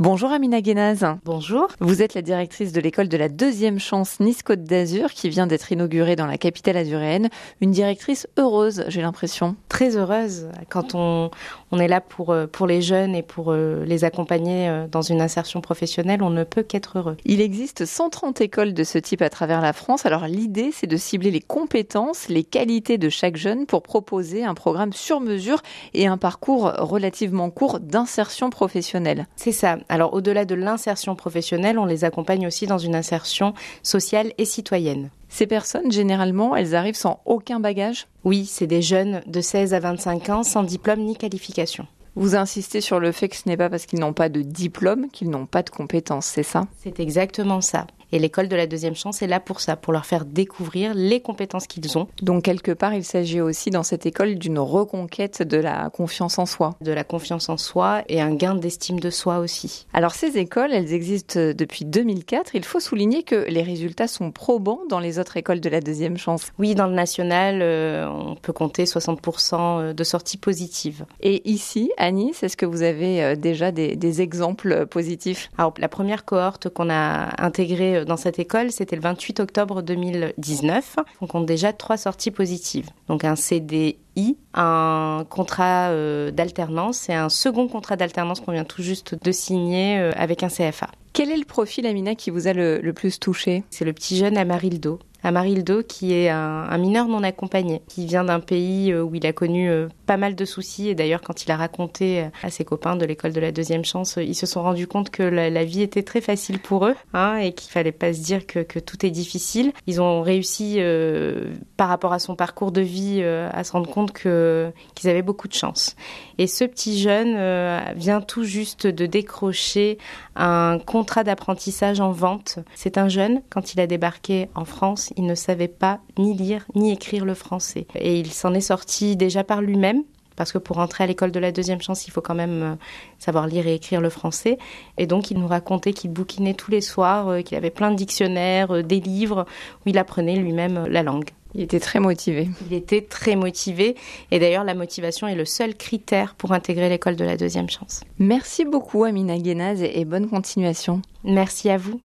Bonjour Amina Guénaz. Bonjour. Vous êtes la directrice de l'école de la deuxième chance Nice-Côte d'Azur qui vient d'être inaugurée dans la capitale azuréenne. Une directrice heureuse, j'ai l'impression. Très heureuse quand on, on est là pour, euh, pour les jeunes et pour euh, les accompagner euh, dans une insertion professionnelle, on ne peut qu'être heureux. Il existe 130 écoles de ce type à travers la France. Alors l'idée, c'est de cibler les compétences, les qualités de chaque jeune pour proposer un programme sur mesure et un parcours relativement court d'insertion professionnelle. C'est ça. Alors au-delà de l'insertion professionnelle, on les accompagne aussi dans une insertion sociale et citoyenne. Ces personnes, généralement, elles arrivent sans aucun bagage? Oui, c'est des jeunes de 16 à 25 ans sans diplôme ni qualification. Vous insistez sur le fait que ce n'est pas parce qu'ils n'ont pas de diplôme qu'ils n'ont pas de compétences, c'est ça? C'est exactement ça. Et l'école de la deuxième chance est là pour ça, pour leur faire découvrir les compétences qu'ils ont. Donc quelque part, il s'agit aussi dans cette école d'une reconquête de la confiance en soi. De la confiance en soi et un gain d'estime de soi aussi. Alors ces écoles, elles existent depuis 2004. Il faut souligner que les résultats sont probants dans les autres écoles de la deuxième chance. Oui, dans le national, euh, on peut compter 60% de sorties positives. Et ici, à Nice, est-ce que vous avez euh, déjà des, des exemples positifs? Alors la première cohorte qu'on a intégrée dans cette école, c'était le 28 octobre 2019. On compte déjà trois sorties positives. Donc un CDI, un contrat euh, d'alternance et un second contrat d'alternance qu'on vient tout juste de signer euh, avec un CFA. Quel est le profil, Amina, qui vous a le, le plus touché? C'est le petit jeune Amarildo. Amarildo, qui est un, mineur non accompagné, qui vient d'un pays euh, où il a connu euh, pas mal de soucis. Et d'ailleurs, quand il a raconté euh, à ses copains de l'école de la deuxième chance, ils se sont rendus compte que la, vie était très facile pour eux hein, et qu'il fallait pas se dire que, tout est difficile. Ils ont réussi, par rapport à son parcours de vie, à se rendre compte qu'ils avaient beaucoup de chance. Et ce petit jeune vient tout juste de décrocher un contrat d'apprentissage en vente. C'est un jeune, quand il a débarqué en France, il ne savait pas ni lire ni écrire le français. Et il s'en est sorti déjà par lui-même. Parce que pour entrer à l'école de la deuxième chance, il faut quand même savoir lire et écrire le français. Et donc, il nous racontait qu'il bouquinait tous les soirs, qu'il avait plein de dictionnaires, des livres, où il apprenait lui-même la langue. Il était très motivé. Il était très motivé. Et d'ailleurs, la motivation est le seul critère pour intégrer l'école de la deuxième chance. Merci beaucoup, Amina Guénaz, et bonne continuation. Merci à vous.